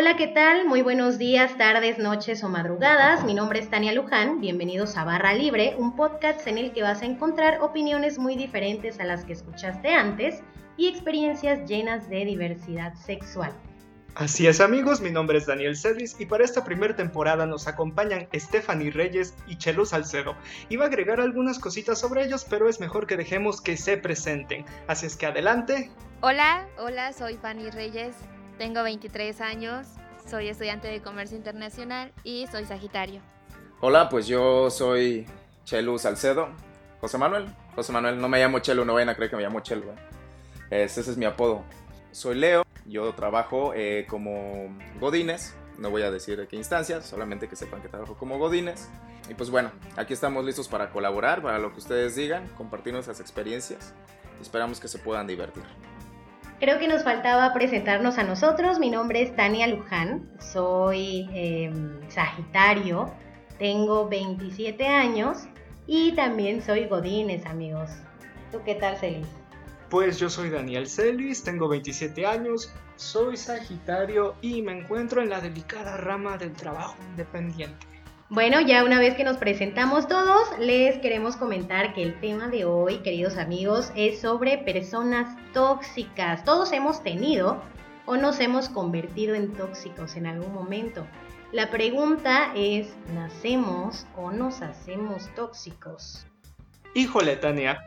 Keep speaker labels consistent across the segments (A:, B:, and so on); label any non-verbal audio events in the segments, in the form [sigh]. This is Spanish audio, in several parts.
A: Hola, ¿qué tal? Muy buenos días, tardes, noches o madrugadas. Mi nombre es Tania Luján. Bienvenidos a Barra Libre, un podcast en el que vas a encontrar opiniones muy diferentes a las que escuchaste antes y experiencias llenas de diversidad sexual.
B: Así es amigos, mi nombre es Daniel Cedris y para esta primera temporada nos acompañan Stephanie Reyes y Chelo Salcedo. Iba a agregar algunas cositas sobre ellos, pero es mejor que dejemos que se presenten. Así es que adelante.
C: Hola, hola, soy Fanny Reyes, tengo 23 años, soy estudiante de Comercio Internacional y soy Sagitario.
D: Hola, pues yo soy Chelo Salcedo. José Manuel, José Manuel, no me llamo Chelo, no vayan a creer que me llamo Chelo. ¿eh? Ese es mi apodo. Soy Leo, yo trabajo eh, como Godines, no voy a decir de qué instancia, solamente que sepan que trabajo como Godines. Y pues bueno, aquí estamos listos para colaborar, para lo que ustedes digan, compartir nuestras experiencias. Esperamos que se puedan divertir.
A: Creo que nos faltaba presentarnos a nosotros. Mi nombre es Tania Luján, soy em, Sagitario, tengo 27 años y también soy Godines, amigos. ¿Tú qué tal, Celis?
B: Pues yo soy Daniel Celis, tengo 27 años, soy Sagitario y me encuentro en la delicada rama del trabajo independiente.
A: Bueno, ya una vez que nos presentamos todos, les queremos comentar que el tema de hoy, queridos amigos, es sobre personas tóxicas. Todos hemos tenido o nos hemos convertido en tóxicos en algún momento. La pregunta es, ¿nacemos o nos hacemos tóxicos?
B: Híjole, Tania,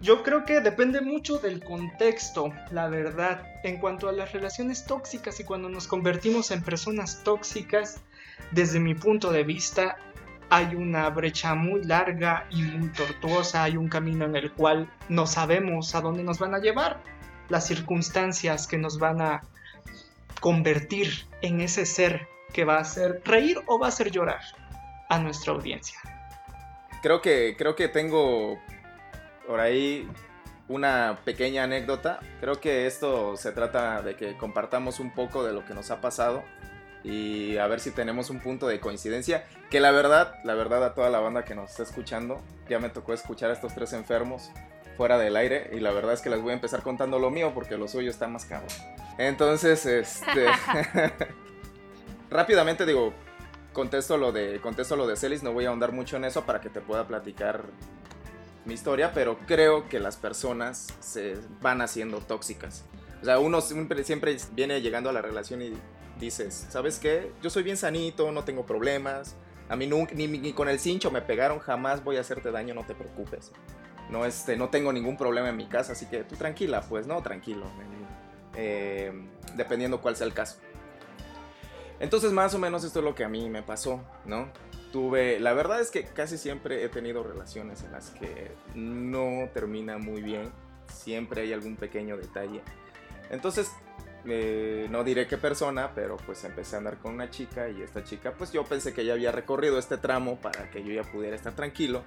B: yo creo que depende mucho del contexto, la verdad. En cuanto a las relaciones tóxicas y cuando nos convertimos en personas tóxicas, desde mi punto de vista, hay una brecha muy larga y muy tortuosa, hay un camino en el cual no sabemos a dónde nos van a llevar, las circunstancias que nos van a convertir en ese ser que va a hacer reír o va a hacer llorar a nuestra audiencia.
D: Creo que, creo que tengo por ahí una pequeña anécdota. Creo que esto se trata de que compartamos un poco de lo que nos ha pasado y a ver si tenemos un punto de coincidencia. Que la verdad, la verdad a toda la banda que nos está escuchando, ya me tocó escuchar a estos tres enfermos fuera del aire y la verdad es que les voy a empezar contando lo mío porque lo suyo está más caro. Entonces, este [laughs] rápidamente digo, contesto lo de contesto lo de Celis, no voy a ahondar mucho en eso para que te pueda platicar mi historia, pero creo que las personas se van haciendo tóxicas. O sea, uno siempre, siempre viene llegando a la relación y dices, ¿sabes qué? Yo soy bien sanito, no tengo problemas. A mí ni, con el cincho me pegaron, jamás voy a hacerte daño, no te preocupes. No, este, no tengo ningún problema en mi casa, así que tú tranquila, pues, no, tranquilo. Eh, dependiendo cuál sea el caso. Entonces, más o menos esto es lo que a mí me pasó, ¿no? tuve, la verdad es que casi siempre he tenido relaciones en las que no termina muy bien, siempre hay algún pequeño detalle. Entonces, eh, no diré qué persona, pero pues empecé a andar con una chica y esta chica, pues yo pensé que ya había recorrido este tramo para que yo ya pudiera estar tranquilo,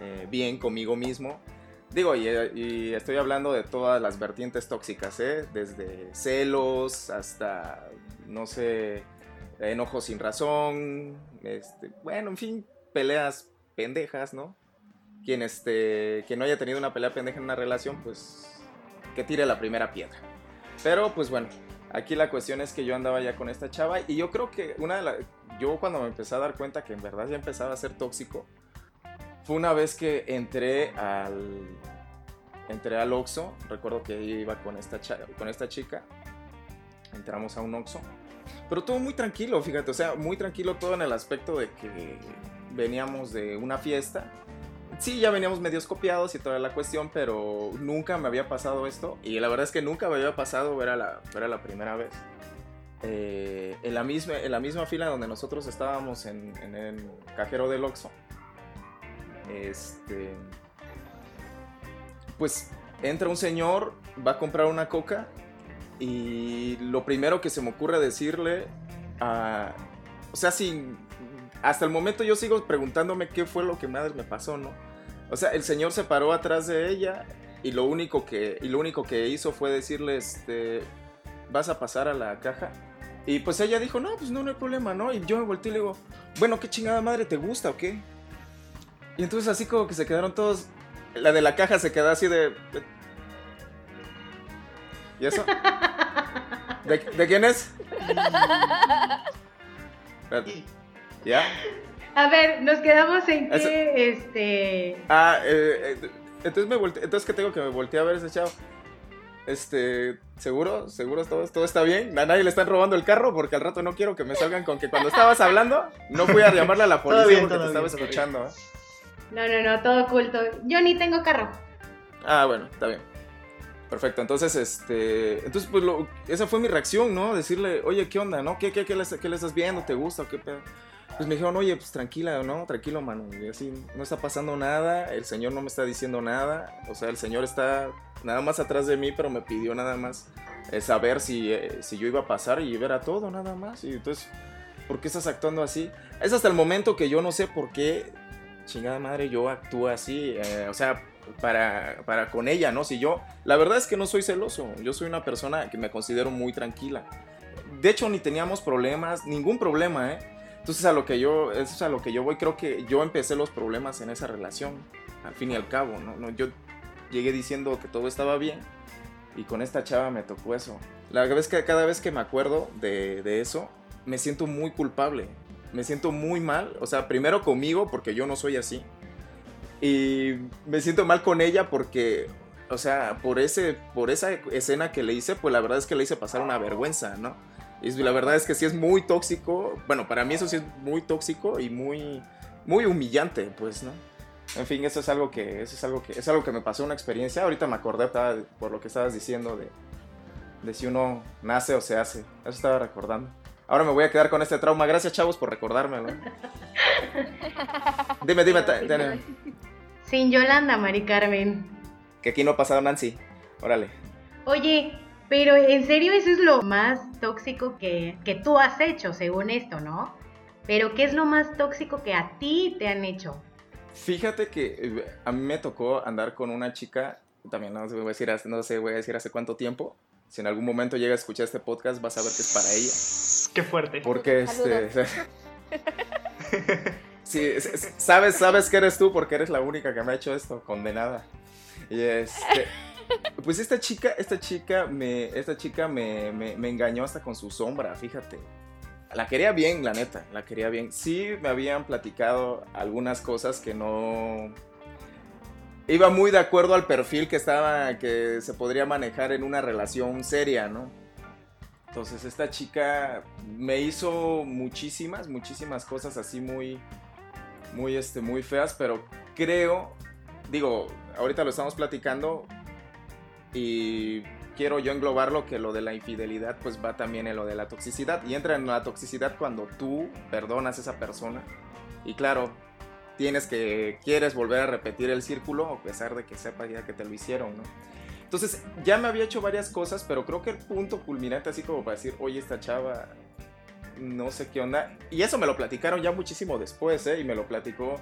D: eh, bien conmigo mismo. Digo, y, estoy hablando de todas las vertientes tóxicas, ¿eh? Desde celos hasta, no sé, enojo sin razón, este, bueno, en fin, peleas pendejas, ¿no? Quien, este, no haya tenido una pelea pendeja en una relación, pues que tire la primera piedra. Pero pues bueno, aquí la cuestión es que yo andaba ya con esta chava y yo creo que una de las... Yo cuando me empecé a dar cuenta que en verdad ya empezaba a ser tóxico, fue una vez que entré al... Entré al Oxxo, recuerdo que iba con esta, con esta chica, entramos a un Oxxo pero todo muy tranquilo, fíjate, o sea, muy tranquilo todo en el aspecto de que veníamos de una fiesta. Sí, ya veníamos medio copiados y toda la cuestión, pero nunca me había pasado esto. Y la verdad es que nunca me había pasado, era la, era la primera vez. Eh, en, la misma, en la misma fila donde nosotros estábamos en, el cajero del Oxxo. Este. Pues entra un señor, va a comprar una coca y lo primero que se me ocurre decirle, o sea, sin, hasta el momento yo sigo preguntándome qué fue lo que madre me pasó, ¿no? O sea, el señor se paró atrás de ella y lo único que, y lo único que hizo fue decirle, este, vas a pasar a la caja. Y pues ella dijo, no, pues no, no hay problema, ¿no? Y yo me volteé y le digo, bueno, ¿qué chingada madre te gusta o qué? Y entonces así como que se quedaron todos, la de la caja se quedó así de, ¿Y eso? ¿De, quién es? [laughs] ¿Ya?
A: A ver, nos quedamos en que, este...
D: Ah, eh, eh, entonces me volteé, entonces que tengo que me volteé a ver ese chavo. Este, ¿seguro? ¿Seguro todo, todo está bien? A nadie le están robando el carro porque al rato no quiero que me salgan con que cuando estabas hablando no fui a llamarle a la policía
B: bien,
D: porque te estaba
B: bien, todo
D: escuchando. ¿eh?
A: No, no, no, todo oculto. Yo ni tengo carro.
D: Ah, bueno, está bien. Perfecto, entonces, este, entonces, pues, lo- esa fue mi reacción, ¿no? Decirle, oye, ¿qué onda, no? ¿Qué, qué, qué, le, qué le estás viendo? ¿Te gusta o qué pedo? Pues me dijeron, oye, pues tranquila, ¿no? Tranquilo, mano. Y así, no está pasando nada, el señor no me está diciendo nada. O sea, el señor está nada más atrás de mí, pero me pidió nada más eh, saber si, eh, si yo iba a pasar y ver a todo, nada más. Y entonces, ¿por qué estás actuando así? Es hasta el momento que yo no sé por qué, chingada madre, yo actúo así. eh, o sea, para, para con ella, ¿no? Si yo, la verdad es que no soy celoso, yo soy una persona que me considero muy tranquila. De hecho, ni teníamos problemas, ningún problema, ¿eh? Entonces a lo que yo, eso es a lo que yo voy, creo que yo empecé los problemas en esa relación, al fin y al cabo, ¿no? Yo llegué diciendo que todo estaba bien y con esta chava me tocó eso. La vez que, cada vez que me acuerdo de, de eso, me siento muy culpable, me siento muy mal, o sea, primero conmigo porque yo no soy así y me siento mal con ella porque, o sea, por, ese, por esa escena que le hice, pues la verdad es que le hice pasar una vergüenza, ¿no? Y la verdad es que sí es muy tóxico. Bueno, para mí eso sí es muy tóxico y muy, muy humillante, pues, ¿no? En fin, eso es algo que, eso es algo que, es algo que me pasó una experiencia. Ahorita me acordé estaba, por lo que estabas diciendo de, de si uno nace o se hace. Eso estaba recordando. Ahora me voy a quedar con este trauma. Gracias, chavos, por recordármelo. dime, dime, ta- Tania,
A: Sin Yolanda, Mari Carmen.
D: que aquí no ha pasado Nancy. Órale.
A: Oye, pero en serio eso es lo más tóxico que, que tú has hecho, según esto, ¿no? Pero ¿qué es lo más tóxico que a ti te han hecho?
D: Fíjate que eh, a mí me tocó andar con una chica, también no sé, voy a decir, hace- no sé, voy a decir hace cuánto tiempo. Si en algún momento llega a escuchar este podcast, vas a ver que es para ella.
B: Qué fuerte.
D: Porque este. [laughs] Sí, sabes, sabes que eres tú porque eres la única que me ha hecho esto, condenada. Y este. Pues esta chica, esta chica me. Esta chica me, me, engañó hasta con su sombra, fíjate. La quería bien, la neta, la quería bien. Sí me habían platicado algunas cosas que no. Iba muy de acuerdo al perfil que estaba. que se podría manejar en una relación seria, ¿no? Entonces esta chica me hizo muchísimas, muchísimas cosas así muy, muy, este, muy feas, pero creo, digo, ahorita lo estamos platicando y quiero yo englobarlo que lo de la infidelidad pues va también en lo de la toxicidad y entra en la toxicidad cuando tú perdonas a esa persona y claro, tienes que, quieres volver a repetir el círculo a pesar de que sepa ya que te lo hicieron, ¿no? Entonces, ya me había hecho varias cosas, pero creo que el punto culminante, así como para decir, oye, esta chava, no sé qué onda. Y eso me lo platicaron ya muchísimo después, ¿eh? Y me lo platicó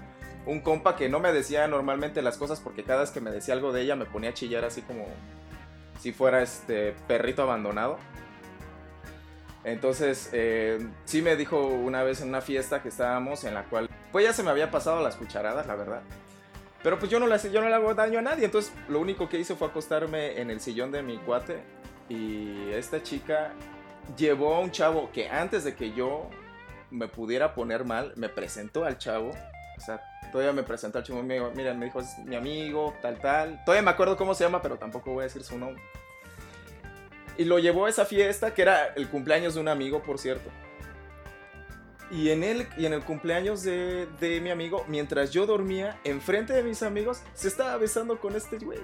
D: un compa que no me decía normalmente las cosas porque cada vez que me decía algo de ella me ponía a chillar así como si fuera este perrito abandonado. Entonces, eh, sí me dijo una vez en una fiesta que estábamos en la cual, pues ya se me había pasado las cucharadas, la verdad. Pero pues yo no, le, yo no le hago daño a nadie, entonces lo único que hice fue acostarme en el sillón de mi cuate y esta chica llevó a un chavo que antes de que yo me pudiera poner mal, me presentó al chavo. O sea, todavía me presentó al chavo, me dijo, mira, me dijo, es mi amigo, tal, tal. Todavía me acuerdo cómo se llama, pero tampoco voy a decir su nombre. Y lo llevó a esa fiesta, que era el cumpleaños de un amigo, por cierto. Y en el, y en el cumpleaños de, de mi amigo, mientras yo dormía, enfrente de mis amigos, se estaba besando con este güey.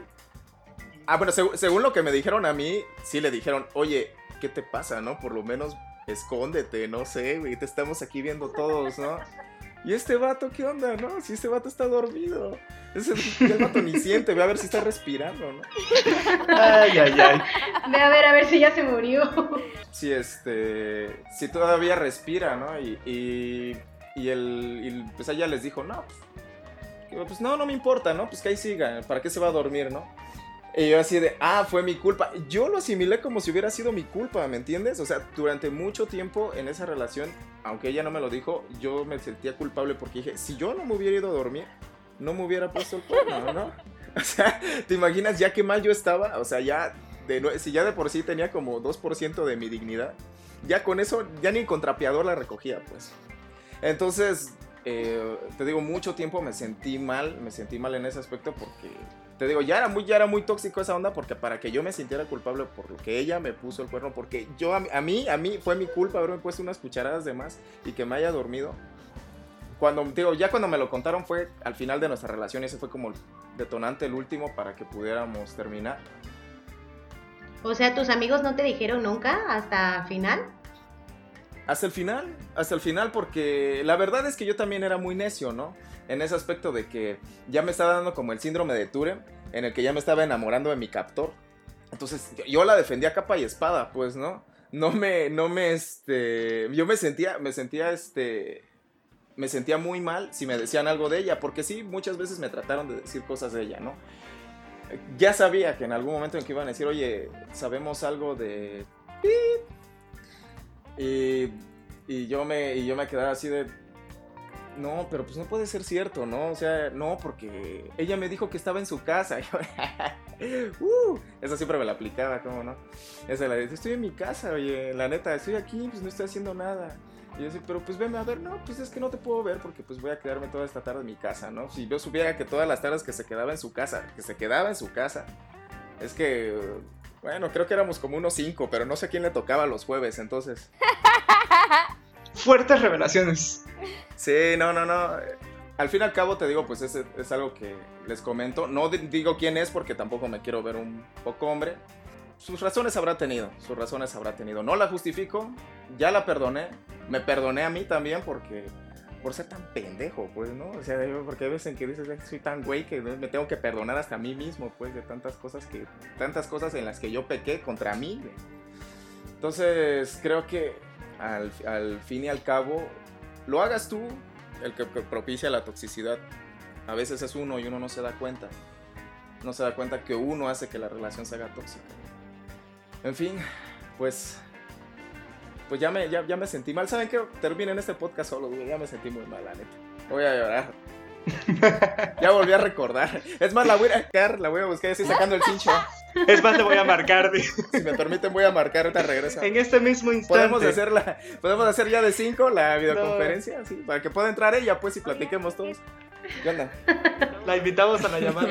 D: Ah, bueno, seg- según lo que me dijeron a mí, sí le dijeron, oye, ¿qué te pasa, no? Por lo menos escóndete, no sé, güey, te estamos aquí viendo todos, ¿no? Y este vato, ¿qué onda, no? Si este vato está dormido. Ese el vato ni siente, ve a ver si está respirando, ¿no?
B: Ay, ay, ay.
A: Ve a ver, a ver si ya se murió.
D: si este si todavía respira, ¿no? Y, y, y el y pues ella les dijo, no, pues, pues, no, no me importa, ¿no? Pues que ahí siga, ¿para qué se va a dormir, no? Y yo así de, ah, fue mi culpa. Yo lo asimilé como si hubiera sido mi culpa, ¿me entiendes? O sea, durante mucho tiempo en esa relación, aunque ella no me lo dijo, yo me sentía culpable porque dije, si yo no me hubiera ido a dormir, no me hubiera puesto el cuerno, ¿no? [laughs] O sea, ¿te imaginas ya qué mal yo estaba? O sea, ya, de, si ya de por sí tenía como 2% de mi dignidad, ya con eso, ya ni con trapeador la recogía, pues. Entonces, eh, te digo, mucho tiempo me sentí mal, me sentí mal en ese aspecto porque, te digo, ya era muy, ya era muy tóxico esa onda porque para que yo me sintiera culpable por lo que ella me puso el cuerno, porque yo, a mí, a mí, fue mi culpa haberme puesto unas cucharadas de más y que me haya dormido. Cuando, digo, ya cuando me lo contaron fue al final de nuestra relación y ese fue como el detonante, el último para que pudiéramos terminar.
A: O sea, ¿tus amigos no te dijeron nunca hasta final?
D: Hasta el final, hasta el final, porque la verdad es que yo también era muy necio, ¿no? En ese aspecto de que ya me estaba dando como el síndrome de Ture, en el que ya me estaba enamorando de mi captor. Entonces yo la defendía capa y espada, pues, ¿no? No me, no me, este, yo me sentía, me sentía, este, me sentía muy mal si me decían algo de ella, porque sí, muchas veces me trataron de decir cosas de ella, ¿no? Ya sabía que en algún momento en que iban a decir, oye, sabemos algo de... Y, y, yo me, y yo me quedaba así de... No, pero pues no puede ser cierto, ¿no? O sea, no, porque ella me dijo que estaba en su casa. [laughs] uh, esa siempre me la aplicaba, ¿cómo no? Esa la dice, estoy en mi casa, oye, la neta, estoy aquí, pues no estoy haciendo nada. Y yo decía, pero pues veme a ver, no, pues es que no te puedo ver porque pues voy a quedarme toda esta tarde en mi casa, ¿no? Si yo supiera que todas las tardes que se quedaba en su casa, que se quedaba en su casa, es que, bueno, creo que éramos como unos cinco, pero no sé quién le tocaba los jueves, entonces. [laughs]
B: Fuertes revelaciones.
D: Sí, no, no, no. Al fin y al cabo te digo, pues es, es algo que les comento. No digo quién es porque tampoco me quiero ver un poco hombre sus razones habrá tenido, sus razones habrá tenido. No la justifico, ya la perdoné, me perdoné a mí también porque por ser tan pendejo, pues, ¿no? O sea, porque hay veces en que dices, soy tan güey que me tengo que perdonar hasta a mí mismo, pues, de tantas cosas que, tantas cosas en las que yo pequé contra mí. Entonces, creo que al, al fin y al cabo, lo hagas tú, el que propicia la toxicidad. A veces es uno y uno no se da cuenta. No se da cuenta que uno hace que la relación se haga tóxica. En fin, pues. Pues ya me, ya, me sentí mal. ¿Saben qué? Terminen este podcast solo, Ya me sentí muy mal, la neta. Voy a llorar. [laughs] ya volví a recordar. Es más, la voy a buscar, la voy a buscar así sacando el cincho.
B: Es más, le voy a marcar.
D: si me permiten, voy a marcar, ahorita regresa.
B: En este mismo instante.
D: Podemos hacer, podemos hacer ya de 5 la videoconferencia, sí, para que pueda entrar ella, pues, y platiquemos todos. ¿Qué onda?
B: La invitamos a la llamada.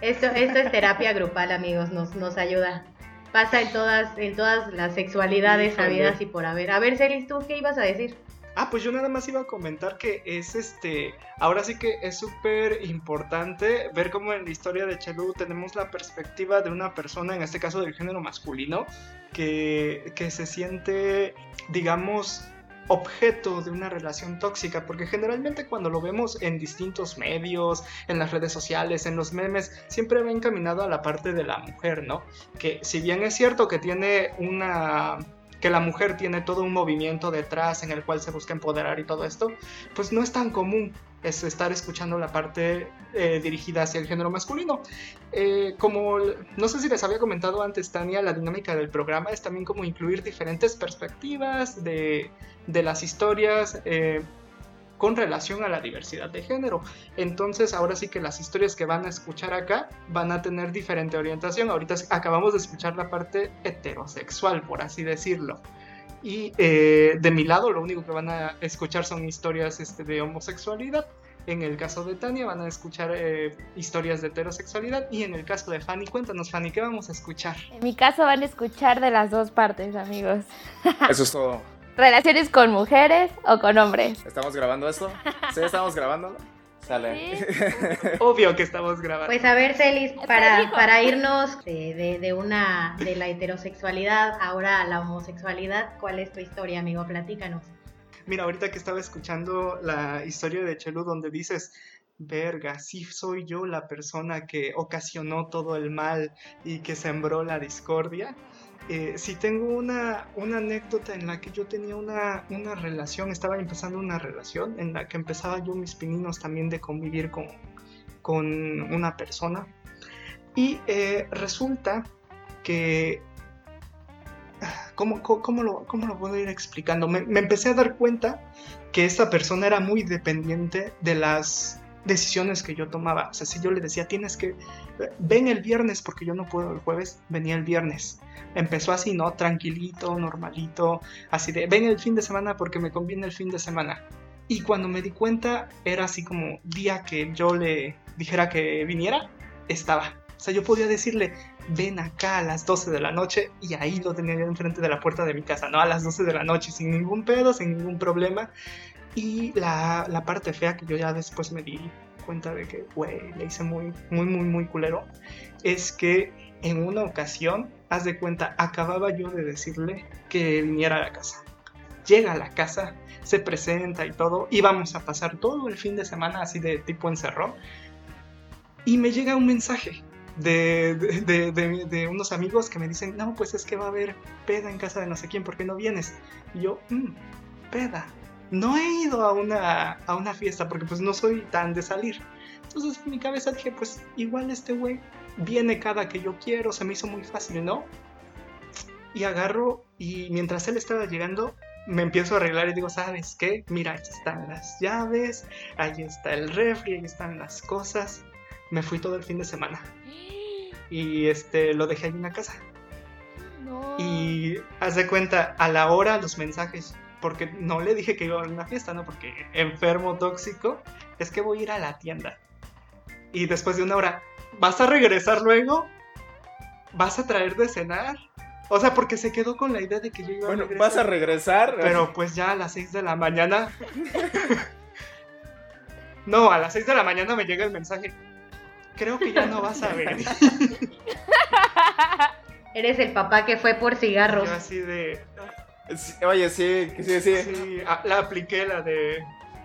A: Esto, esto es terapia grupal, amigos, nos, nos ayuda pasa en todas, en todas las sexualidades habidas y por haber. A ver, Celis, ¿tú qué ibas a decir?
B: Ah, pues yo nada más iba a comentar que es este, ahora sí que es súper importante ver cómo en la historia de Chelu tenemos la perspectiva de una persona, en este caso del género masculino, que, que se siente, digamos, objeto de una relación tóxica, porque generalmente cuando lo vemos en distintos medios, en las redes sociales, en los memes, siempre va encaminado a la parte de la mujer, ¿no? Que si bien es cierto que tiene una que la mujer tiene todo un movimiento detrás en el cual se busca empoderar y todo esto, pues no es tan común es estar escuchando la parte eh, dirigida hacia el género masculino. Eh, como no sé si les había comentado antes, Tania, la dinámica del programa es también como incluir diferentes perspectivas de, de las historias. Eh, con relación a la diversidad de género. Entonces, ahora sí que las historias que van a escuchar acá van a tener diferente orientación. Ahorita acabamos de escuchar la parte heterosexual, por así decirlo. Y eh, de mi lado, lo único que van a escuchar son historias este, de homosexualidad. En el caso de Tania van a escuchar eh, historias de heterosexualidad y en el caso de Fanny, cuéntanos Fanny, ¿qué vamos a escuchar?
C: En mi caso van a escuchar de las dos partes, amigos.
D: Eso es todo
C: relaciones con mujeres o con hombres.
D: ¿Estamos grabando esto? ¿Sí estamos grabándolo? Sale. [laughs]
B: Obvio que estamos grabando.
A: Pues a ver, Celis, para, para irnos de, de, una de la heterosexualidad ahora a la homosexualidad, ¿cuál es tu historia, amigo? Platícanos.
B: Mira, ahorita que estaba escuchando la historia de Chelu donde dices, verga, sí soy yo la persona que ocasionó todo el mal y que sembró la discordia. Eh, si tengo una, anécdota en la que yo tenía una, relación, estaba empezando una relación en la que empezaba yo mis pininos también de convivir con, una persona. Y eh, resulta que... ¿Cómo, cómo, lo, lo, puedo ir explicando? Me, me, empecé a dar cuenta que esta persona era muy dependiente de las decisiones que yo tomaba. O sea, si yo le decía, tienes que, ven el viernes porque yo no puedo el jueves, venía el viernes. Empezó así, ¿no? Tranquilito, normalito, así de, ven el fin de semana porque me conviene el fin de semana. Y cuando me di cuenta, era así como día que yo le dijera que viniera, estaba. O sea, yo podía decirle, ven acá a las 12 de la noche y ahí lo tenía enfrente de la puerta de mi casa, ¿no? A las 12 de la noche, sin ningún pedo, sin ningún problema. Y la, la parte fea que yo ya después me di cuenta de que, güey, le hice muy, muy, muy, muy culero, es que en una ocasión, haz de cuenta, acababa yo de decirle que viniera a la casa. Llega a la casa, se presenta y todo, íbamos a pasar todo el fin de semana así de tipo encerró. Y me llega un mensaje de, de, de, unos amigos que me dicen, no, pues es que va a haber peda en casa de no sé quién, ¿por qué no vienes? Y yo, mmm, peda. No he ido a una, a una fiesta porque pues no soy tan de salir. Entonces en mi cabeza dije, pues igual este güey viene cada que yo quiero, se me hizo muy fácil, ¿no? Y agarro y mientras él estaba llegando, me empiezo a arreglar y digo, ¿sabes qué? Mira, aquí están las llaves, ahí está el refri, ahí están las cosas. Me fui todo el fin de semana. Y este, lo dejé ahí en la casa. Y haz de cuenta, a la hora los mensajes, porque no le dije que iba a una fiesta, ¿no? Porque enfermo tóxico, es que voy a ir a la tienda. Y después de una hora, ¿vas a regresar luego? ¿Vas a traer de cenar? O sea, porque se quedó con la idea de que yo iba
D: a
B: regresar.
D: vas a regresar.
B: Pero pues ya a las 6 de la mañana. [laughs] no, a las 6 de la mañana me llega el mensaje creo que ya no vas a ver. [laughs]
A: Eres el papá que fue por cigarros.
B: Yo así de...
D: oye, sí, sí, sí.
B: Sí, la apliqué, la de...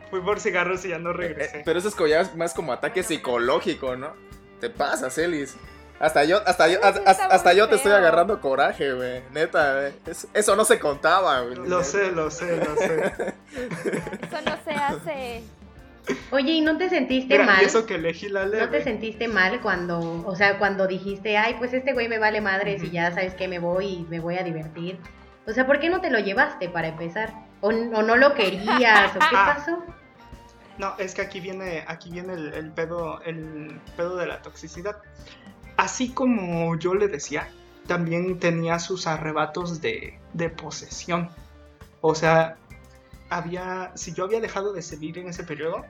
B: Fui por cigarros y ya no regresé.
D: Eh, pero eso es como ya más como ataque psicológico, ¿no? Te pasa, Celis. Hasta yo, hasta yo, hasta, yo te estoy agarrando coraje, güey. Neta, güey. Eso no se contaba, güey.
B: Lo sé, lo sé, lo sé. [laughs]
C: Eso no se hace.
A: Oye, ¿y no te sentiste mal?
B: eso que elegí la
A: ¿No te sentiste mal cuando, o sea, cuando dijiste, ay, pues este güey me vale madres y ya sabes que me voy y me voy a divertir? O sea, ¿por qué no te lo llevaste para empezar? ¿O, no lo querías? ¿O qué [laughs] ah. pasó?
B: No, es que aquí viene, aquí viene el, pedo, el pedo de la toxicidad. Así como yo le decía, también tenía sus arrebatos de, de posesión. O sea, había, si yo había dejado de seguir en ese periodo,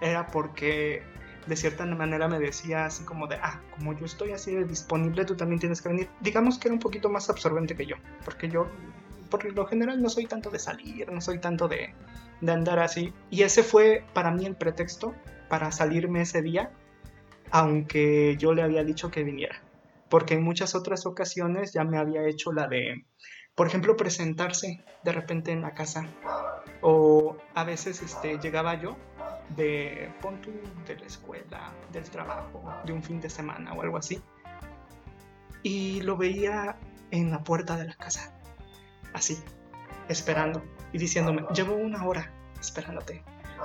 B: era porque de cierta manera me decía así como de, ah, como yo estoy así de disponible, tú también tienes que venir. Digamos que era un poquito más absorbente que yo, porque yo, por lo general, no soy tanto de salir, no soy tanto de, de andar así. Y ese fue para mí el pretexto para salirme ese día, aunque yo le había dicho que viniera. Porque en muchas otras ocasiones ya me había hecho la de, por ejemplo, presentarse de repente en la casa o a veces este, llegaba yo de, pon de la escuela, del trabajo, de un fin de semana o algo así. Y lo veía en la puerta de la casa, así, esperando y diciéndome, llevo una hora esperándote.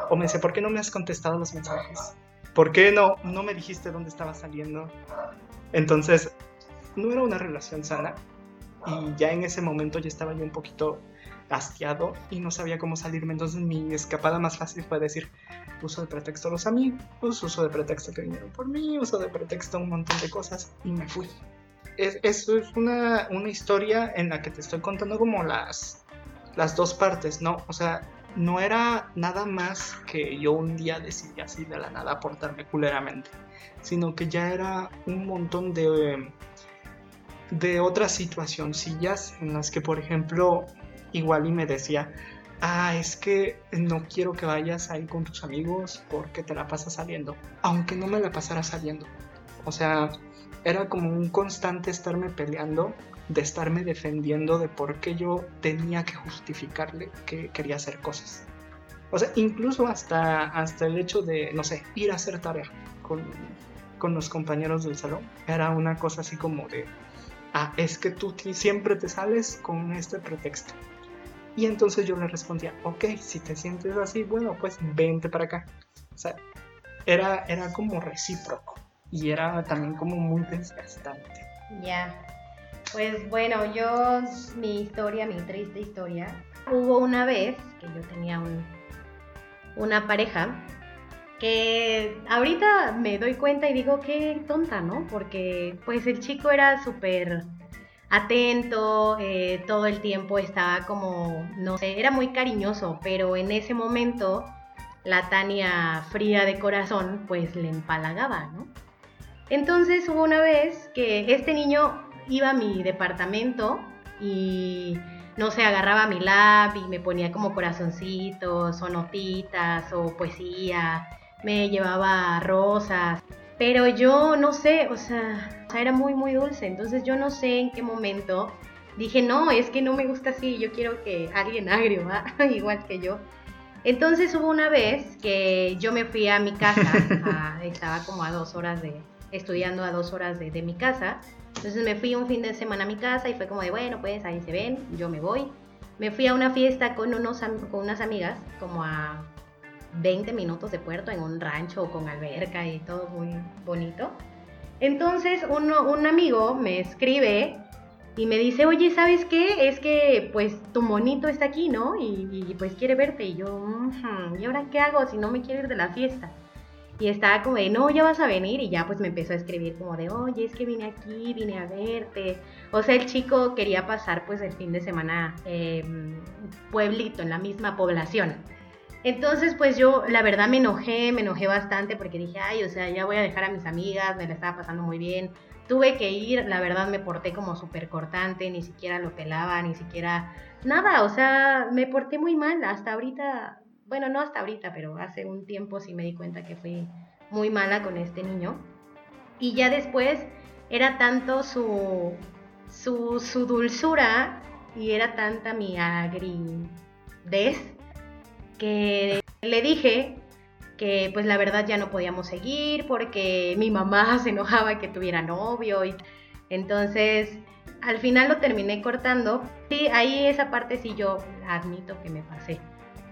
B: O me dice, ¿por qué no me has contestado los mensajes? ¿Por qué no, no me dijiste dónde estaba saliendo? Entonces, no era una relación sana. Y ya en ese momento ya estaba yo un poquito hastiado y no sabía cómo salirme. Entonces mi escapada más fácil fue decir, uso de pretexto a los amigos, uso de pretexto que vinieron por mí, uso de pretexto un montón de cosas y me fui. Es, eso es una, una, historia en la que te estoy contando como las, las dos partes, ¿no? O sea, no era nada más que yo un día decidí así de la nada portarme culeramente, sino que ya era un montón de... de otras situacioncillas en las que, por ejemplo, igual y me decía, ah, es que no quiero que vayas ahí con tus amigos porque te la pasas saliendo, aunque no me la pasara saliendo. O sea, era como un constante estarme peleando, de estarme defendiendo de por qué yo tenía que justificarle que quería hacer cosas. O sea, incluso hasta, hasta el hecho de, no sé, ir a hacer tarea con, con los compañeros del salón. Era una cosa así como de, ah, es que tú siempre te sales con este pretexto. Y entonces yo le respondía, ok, si te sientes así, bueno, pues vente para acá. O sea, era, era como recíproco y era también como muy desgastante.
A: Ya. Pues bueno, yo, mi historia, mi triste historia, hubo una vez que yo tenía un, una pareja que ahorita me doy cuenta y digo qué tonta, ¿no? Porque pues el chico era súper atento, eh, todo el tiempo estaba como, no sé, era muy cariñoso, pero en ese momento la Tania fría de corazón pues le empalagaba, ¿no? Entonces hubo una vez que este niño iba a mi departamento y no sé, agarraba mi lab y me ponía como corazoncitos o notitas o poesía me llevaba rosas, pero yo no sé, o sea, era muy, muy dulce, entonces yo no sé en qué momento dije, no, es que no me gusta así, yo quiero que alguien agrio, [laughs] ¿va? igual que yo. Entonces hubo una vez que yo me fui a mi casa, [laughs] estaba como a dos horas de, estudiando a dos horas de, de mi casa, entonces me fui un fin de semana a mi casa y fue como de, bueno, pues ahí se ven, yo me voy. Me fui a una fiesta con, unos, con unas amigas, como a 20 minutos de puerto en un rancho con alberca y todo muy bonito. Entonces un amigo me escribe y me dice, oye, ¿sabes qué? Es que pues tu monito está aquí, ¿no? Y, pues quiere verte. Y yo, ¿y ahora qué hago si no me quiere ir de la fiesta? Y estaba como de, no, ya vas a venir. Y ya pues me empezó a escribir como de, oye, es que vine aquí, vine a verte. O sea, el chico quería pasar pues el fin de semana eh, pueblito, en la misma población. Entonces, pues yo la verdad me enojé, me enojé bastante porque dije, ay, o sea, ya voy a dejar a mis amigas, me la estaba pasando muy bien. Tuve que ir, la verdad me porté como súper cortante, ni siquiera lo pelaba, ni siquiera nada, o sea, me porté muy mal. Hasta ahorita, bueno, no hasta ahorita, pero hace un tiempo sí me di cuenta que fui muy mala con este niño. Y ya después era tanto su, su, su dulzura y era tanta mi agridez que le dije que pues la verdad ya no podíamos seguir porque mi mamá [laughs] se enojaba que tuviera novio y entonces al final lo terminé cortando. Sí, ahí esa parte sí yo admito que me pasé.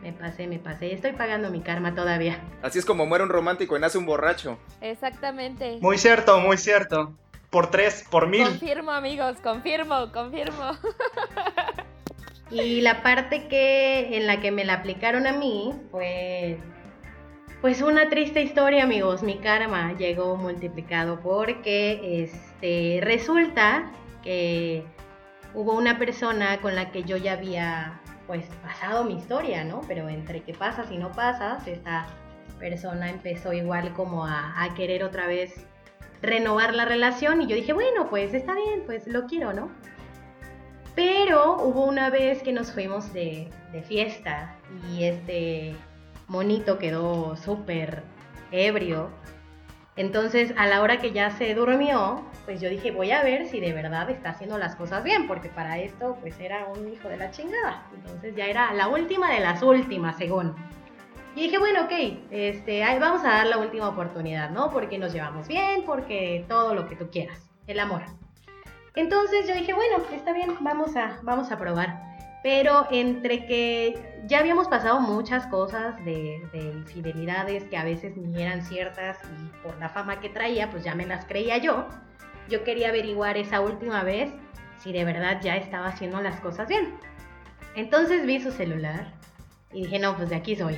A: Me pasé, me pasé. Estoy pagando mi karma todavía.
D: Así es como muere un romántico y nace un borracho.
C: Exactamente.
B: Muy cierto, muy cierto. Por tres, por mil.
C: Confirmo, amigos, confirmo, confirmo. [laughs]
A: Y la parte que en la que me la aplicaron a mí fue pues una triste historia, amigos. Mi karma llegó multiplicado porque este resulta que hubo una persona con la que yo ya había pues pasado mi historia, ¿no? Pero entre que pasas y no pasas, esta persona empezó igual como a, a querer otra vez renovar la relación y yo dije, bueno, pues está bien, pues lo quiero, ¿no? Pero hubo una vez que nos fuimos de, fiesta y este monito quedó súper ebrio. Entonces, a la hora que ya se durmió, pues yo dije, voy a ver si de verdad está haciendo las cosas bien, porque para esto, pues era un hijo de la chingada. Entonces ya era la última de las últimas, según. Y dije, bueno, ok, este, vamos a dar la última oportunidad, ¿no? Porque nos llevamos bien, porque todo lo que tú quieras, el amor. Entonces yo dije, bueno, está bien, vamos a, vamos a probar. Pero entre que ya habíamos pasado muchas cosas de, de infidelidades que a veces ni eran ciertas y por la fama que traía, pues ya me las creía yo. Yo quería averiguar esa última vez si de verdad ya estaba haciendo las cosas bien. Entonces vi su celular y dije, no, pues de aquí soy.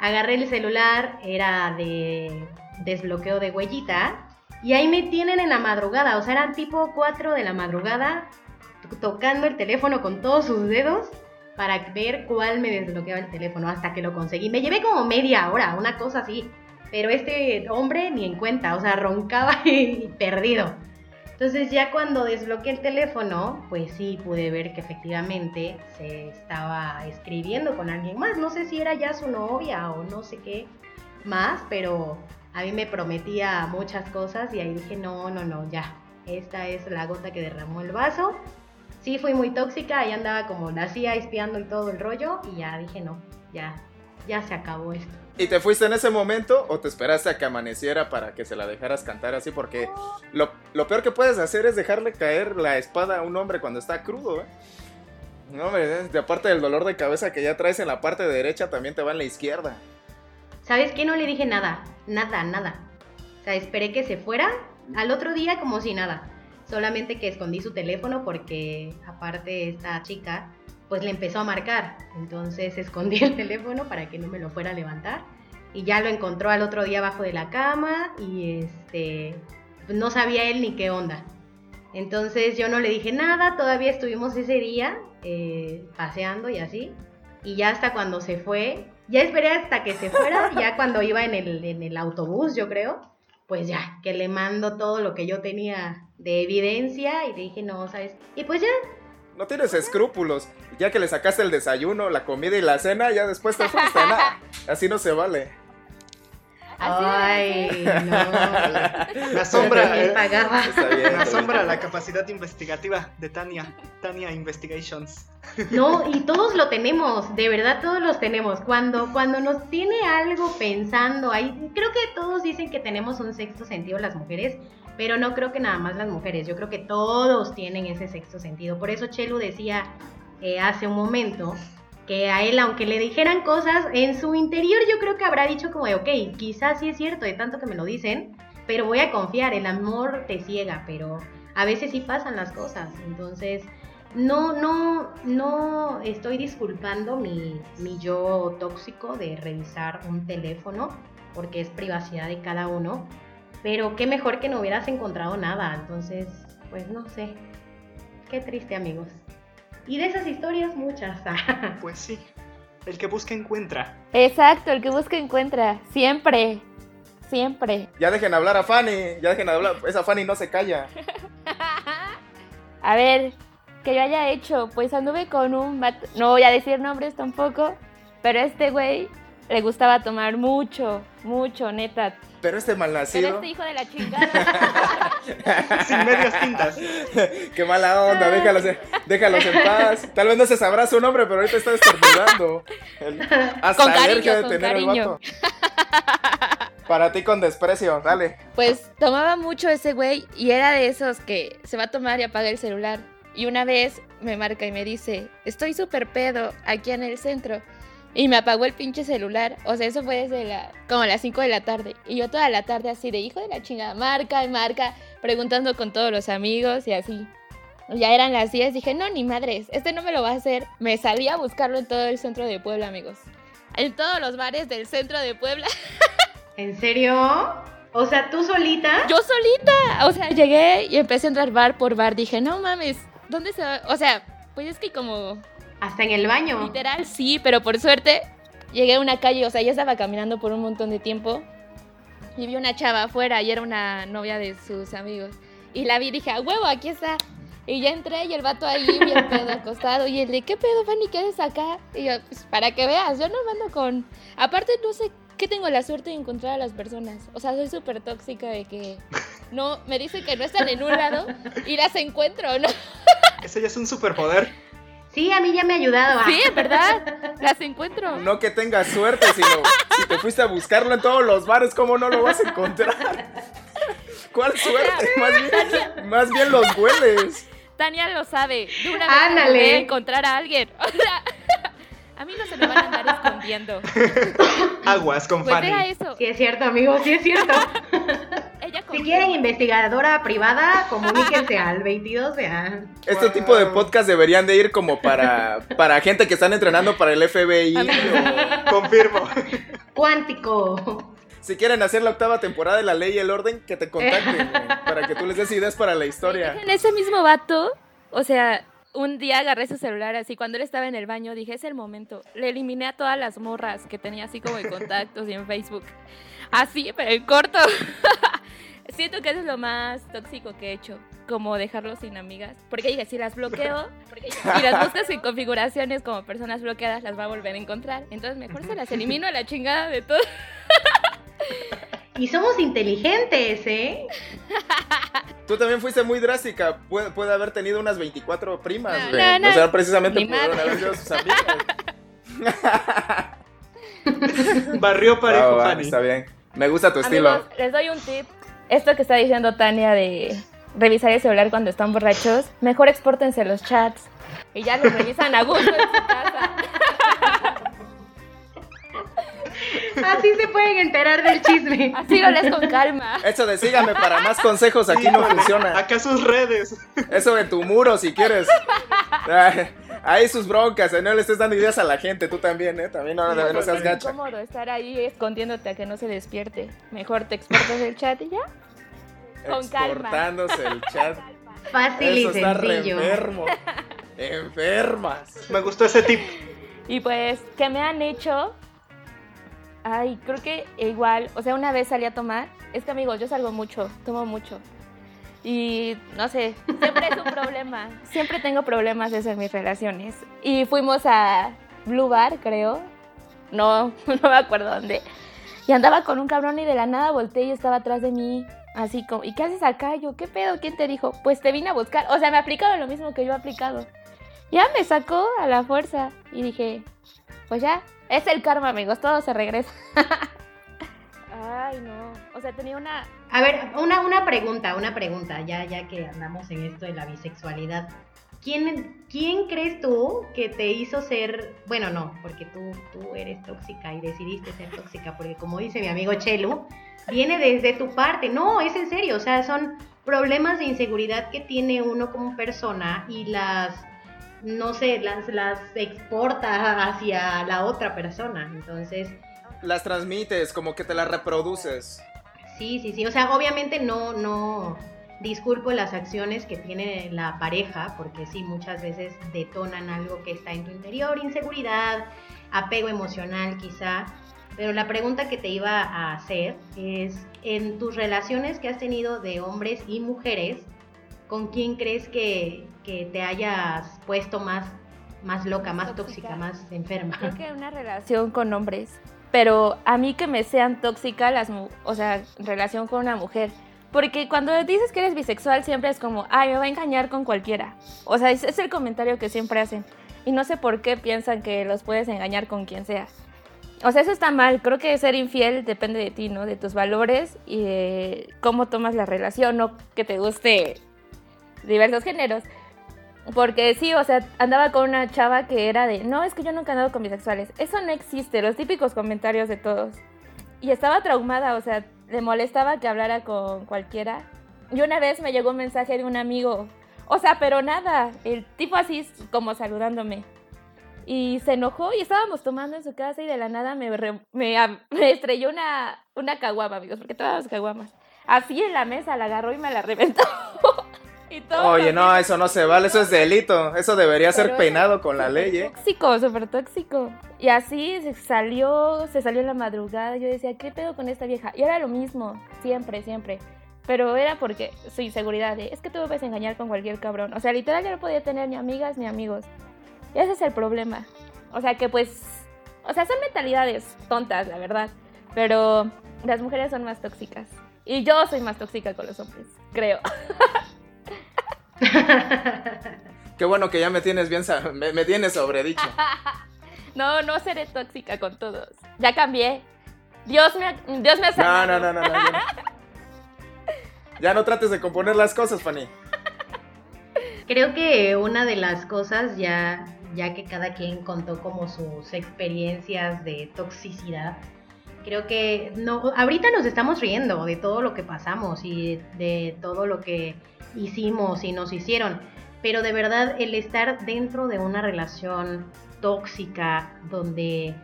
A: Agarré el celular, era de desbloqueo de huellita y ahí me tienen en la madrugada, o sea, eran tipo 4 de la madrugada tocando el teléfono con todos sus dedos para ver cuál me desbloqueaba el teléfono hasta que lo conseguí. Me llevé como media hora, una cosa así. Pero este hombre ni en cuenta, o sea, roncaba [laughs] y perdido. Entonces ya cuando desbloqueé el teléfono, pues sí pude ver que efectivamente se estaba escribiendo con alguien más. No sé si era ya su novia o no sé qué más, pero a mí me prometía muchas cosas y ahí dije, no, no, no, ya, esta es la gota que derramó el vaso. Sí, fui muy tóxica, ahí andaba como la CIA espiando y todo el rollo y ya dije, no, ya, ya se acabó esto.
D: ¿Y te fuiste en ese momento o te esperaste a que amaneciera para que se la dejaras cantar así? Porque lo, lo peor que puedes hacer es dejarle caer la espada a un hombre cuando está crudo, ¿eh? No, hombre, aparte del dolor de cabeza que ya traes en la parte derecha, también te va en la izquierda.
A: ¿Sabes qué? No le dije nada, nada, nada. O sea, esperé que se fuera al otro día como si nada. Solamente que escondí su teléfono porque aparte esta chica pues le empezó a marcar. Entonces [laughs] escondí el teléfono para que no me lo fuera a levantar. y ya lo encontró al otro día abajo de la cama y este no sabía él ni qué onda. Entonces yo no le dije nada, todavía estuvimos ese día eh, paseando y así. Y ya hasta cuando se fue, ya esperé hasta que se fuera, [laughs] ya cuando iba en el, en el autobús, yo creo, pues ya, que le mando todo lo que yo tenía de evidencia y dije, no, ¿sabes? Y pues ya.
D: No tienes escrúpulos. Ya que le sacaste el desayuno, la comida y la cena, ya después te fuiste. nada. [laughs] Así no se vale.
A: Ay, no.
B: La sombra, eh,
D: Está bien,
B: la
D: está
B: sombra,
D: bien.
B: la capacidad investigativa de Tania. Tania Investigations.
A: No, y todos lo tenemos, de verdad todos los tenemos. Cuando, cuando nos tiene algo pensando, ahí, creo que todos dicen que tenemos un sexto sentido las mujeres, pero no creo que nada más las mujeres, yo creo que todos tienen ese sexto sentido. Por eso Chelu decía eh, hace un momento que a él, aunque le dijeran cosas, en su interior yo creo que habrá dicho como de, ok, quizás sí es cierto, de tanto que me lo dicen, pero voy a confiar, el amor te ciega, pero a veces sí pasan las cosas. Entonces, no, no, no estoy disculpando mi, mi yo tóxico de revisar un teléfono, porque es privacidad de cada uno, pero qué mejor que no hubieras encontrado nada, entonces, pues no sé. Qué triste, amigos. Y de esas historias, muchas. [laughs]
B: Pues sí. El que busca encuentra.
C: Exacto, el que busca encuentra. Siempre. Siempre.
D: Ya dejen hablar a Fanny. Ya dejen hablar. Esa Fanny no se calla. [laughs]
C: A ver, que yo haya hecho, pues anduve con un vato, no voy a decir nombres tampoco, pero este güey le gustaba tomar mucho, mucho, neta.
D: Pero este
C: Pero
D: malnacido.
C: este hijo de la chingada. [laughs]
B: Sin medias tintas.
D: Qué mala onda. Déjalos, en- déjalos en paz. Tal vez no se sabrá su nombre, pero ahorita está estornudando. Hasta
C: Con cariño,
D: alergia de
C: con
D: tener el vato. Para ti con desprecio. Dale.
C: Pues tomaba mucho ese güey y era de esos que se va a tomar y apaga el celular. Y una vez me marca y me dice, estoy súper pedo aquí en el centro. Y me apagó el pinche celular. O sea, eso fue desde la, como las 5 de la tarde. Y yo toda la tarde así de hijo de la chingada, marca y marca, preguntando con todos los amigos y así. Ya eran las 10, dije, no, ni madres, este no me lo va a hacer. Me salí a buscarlo en todo el centro de Puebla, amigos. En todos los bares del centro de Puebla. [laughs]
A: ¿En serio? O sea, tú solita.
C: Yo solita. O sea, llegué y empecé a entrar bar por bar. Dije, no mames, ¿dónde se va? O sea, pues es que como
A: Hasta en el baño.
C: literal sí, pero por suerte llegué a una calle. O sea, ya estaba caminando por un montón de tiempo. Y vi una chava afuera y era una novia de sus amigos. Y la vi y dije, a huevo, aquí está. Y ya entré y el vato ahí bien [laughs] pedo acostado. Y él de, ¿qué pedo, Fanny? ¿Qué haces acá? Y yo, pues para que veas, yo no mando con. Aparte, no sé qué tengo la suerte de encontrar a las personas. O sea, soy súper tóxica de que no, me dicen que no están en un lado y las encuentro, ¿no?
B: Ese ya es un superpoder.
A: Sí, a mí ya me ha ayudado. ah.
C: Sí, verdad, las encuentro.
D: No que tengas suerte, sino si te fuiste a buscarlo en todos los bares, ¿cómo no lo vas a encontrar? ¿Cuál suerte? Más bien, más bien los hueles.
C: Tania lo sabe. De una vez
A: Ándale.
C: voy a encontrar a alguien. O sea, a mí no se me van a andar escondiendo. [laughs]
B: Aguas con
C: Pues
B: Fanny.
C: era eso.
A: Sí es cierto, amigos, sí es cierto. [laughs]
C: Ella
A: si quieren investigadora privada, comuníquense al 22 ya.
D: Este
B: Wow.
D: tipo de podcast deberían de ir como para, para gente que están entrenando para el FBI. o [laughs]
B: Confirmo.
A: Cuántico.
D: si quieren hacer la octava temporada de La Ley y el Orden, que te contacten güey, para que tú les des ideas para la historia.
C: En ese mismo vato, o sea, un día agarré su celular así, cuando él estaba en el baño, dije, es el momento. Le eliminé a todas las morras que tenía así como en contactos y en Facebook. Así, pero en corto. [laughs] Siento que eso es lo más tóxico que he hecho, como dejarlo sin amigas. Porque dije, si las bloqueo y las buscas en configuraciones como personas bloqueadas, las va a volver a encontrar. Entonces mejor se las elimino a la chingada de todo. [laughs]
A: Y somos inteligentes, ¿eh?
D: Tú también fuiste muy drástica. Puede, puede haber tenido unas 24 primas,
C: No,
D: güey.
C: no, no.
D: O sea, precisamente pudieron haber sido sus amigas. [laughs]
B: Barrió parejo, Fanny.
D: está bien. Me gusta tu estilo.
C: Amigos, les doy un tip. Esto que está diciendo Tania de revisar el celular cuando están borrachos, mejor expórtense los chats y ya los revisan a gusto en su casa.
A: Así se pueden enterar del chisme.
C: Así lo lees con calma.
D: Eso de sígame para más consejos aquí no funciona.
B: Acá sus redes.
D: Eso de tu muro si quieres. Ay, Hay sus broncas, ¿eh? no le estés dando ideas a la gente, tú también, ¿eh? También no, no, no seas
C: Es
D: gacha.
C: incómodo estar ahí escondiéndote a que no se despierte. Mejor te exportas del chat y ya. Con calma.
D: Exportándose el chat.
A: Fácil
D: Eso
A: y
D: está re
A: sencillo.
D: enfermo. Enfermas.
B: Me gustó ese tip.
C: Y pues, ¿qué me han hecho? Ay, creo que igual, o sea, una vez salí a tomar. Es que amigos, yo salgo mucho, tomo mucho. Y no sé, siempre es un problema. Siempre tengo problemas eso en mis relaciones. Y fuimos a Blue Bar, creo. No, [laughs] no me acuerdo dónde. Y andaba con un cabrón y de la nada volteé y estaba atrás de mí. Así como, ¿y qué haces acá? Yo, ¿qué pedo? ¿Quién te dijo? Pues te vine a buscar. O sea, me aplicaron lo mismo que yo he aplicado. Ya me sacó a la fuerza. Y dije, pues ya, es el karma, amigos, todo se regresa. Ay, no. O sea, tenía una.
A: A ver, una, una pregunta, una pregunta, ya, ya que andamos en esto de la bisexualidad. ¿Quién, ¿Quién crees tú que te hizo ser, bueno, no, porque tú, tú eres tóxica y decidiste ser tóxica, porque como dice mi amigo Chelu, viene desde tu parte, no, es en serio, o sea, son problemas de inseguridad que tiene uno como persona y las, no sé, las, las exporta hacia la otra persona, entonces...
D: Las transmites, como que te las reproduces.
A: Sí, sí, sí. O sea, obviamente no, no disculpo las acciones que tiene la pareja, porque sí, muchas veces detonan algo que está en tu interior, inseguridad, apego emocional quizá. Pero la pregunta que te iba a hacer es, en tus relaciones que has tenido de hombres y mujeres, ¿con quién crees que, que te hayas puesto más, más loca, más tóxica,
C: Tóxica.
A: más enferma?
C: Creo que una relación con hombres. Pero a mí que me sean tóxica las o sea, relación con una mujer. Porque cuando dices que eres bisexual siempre es como, ay, me va a engañar con cualquiera. O sea, es, es el comentario que siempre hacen. Y no sé por qué piensan que los puedes engañar con quien sea. O sea, eso está mal. Creo que ser infiel depende de ti, ¿no? De tus valores y de cómo tomas la relación, no que te guste diversos géneros. Porque sí, o sea, andaba con una chava que era de, no, es que yo nunca he andado con bisexuales. Eso no existe, los típicos comentarios de todos. Y estaba traumada, o sea, le molestaba que hablara con cualquiera. Y una vez me llegó un mensaje de un amigo, o sea, pero nada, el tipo así como saludándome. Y se enojó y estábamos tomando en su casa y de la nada me, [laughs] me, estrelló una, una caguama, amigos, porque todas caguamas. Así en la mesa la agarró y me la reventó. Y todo
D: Oye, no, eso no se vale, eso es delito. Eso debería ser penado con la ley, ¿eh?
C: Tóxico, súper tóxico. Y así se salió, se salió en la madrugada. Yo decía, ¿qué pedo con esta vieja? Y era lo mismo, siempre, siempre. Pero era porque su inseguridad de, es que tú me puedes engañar con cualquier cabrón. O sea, literal yo no podía tener ni amigas ni amigos. Y ese es el problema. O sea, que pues, o sea, son mentalidades tontas, la verdad. Pero las mujeres son más tóxicas. Y yo soy más tóxica con los hombres, creo. [laughs] [laughs]
D: Qué bueno que ya me tienes bien, me, me tienes sobredicho. [laughs]
C: No, no seré tóxica con todos. Ya cambié. Dios me Dios me ha
D: No,
C: sanado.
D: no, no, no, no. Ya no, [laughs] Ya no trates de componer las cosas, Fanny.
A: Creo que una de las cosas, ya, ya que cada quien contó como sus experiencias de toxicidad, creo que no, ahorita nos estamos riendo de todo lo que pasamos y de todo lo que hicimos y nos hicieron, pero de verdad el estar dentro de una relación tóxica donde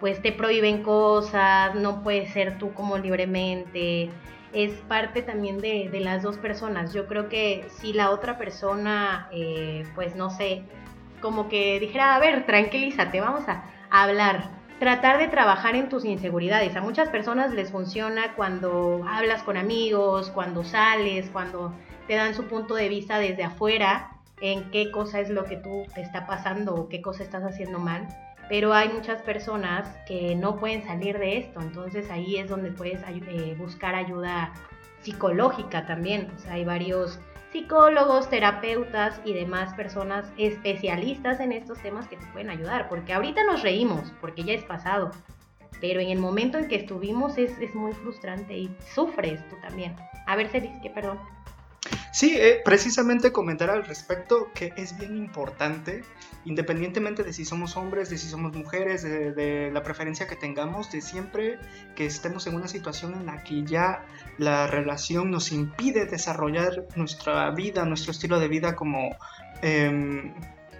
A: pues te prohíben cosas, no puedes ser tú como libremente, es parte también de, de las dos personas. Yo creo que si la otra persona, eh, pues no sé, como que dijera, a ver, tranquilízate, vamos a, a hablar. Tratar de trabajar en tus inseguridades. A muchas personas les funciona cuando hablas con amigos, cuando sales, cuando te dan su punto de vista desde afuera en qué cosa es lo que tú te está pasando o qué cosa estás haciendo mal pero hay muchas personas que no pueden salir de esto, entonces ahí es donde puedes eh, buscar ayuda psicológica también, o sea, hay varios psicólogos, terapeutas y demás personas especialistas en estos temas que te pueden ayudar, porque ahorita nos reímos, porque ya es pasado, pero en el momento en que estuvimos es, es muy frustrante y sufres tú también. A ver, Celis, que perdón.
B: Sí, eh, precisamente comentar al respecto que es bien importante, independientemente de si somos hombres, de si somos mujeres, de, la preferencia que tengamos, de siempre que estemos en una situación en la que ya la relación nos impide desarrollar nuestra vida, nuestro estilo de vida como em,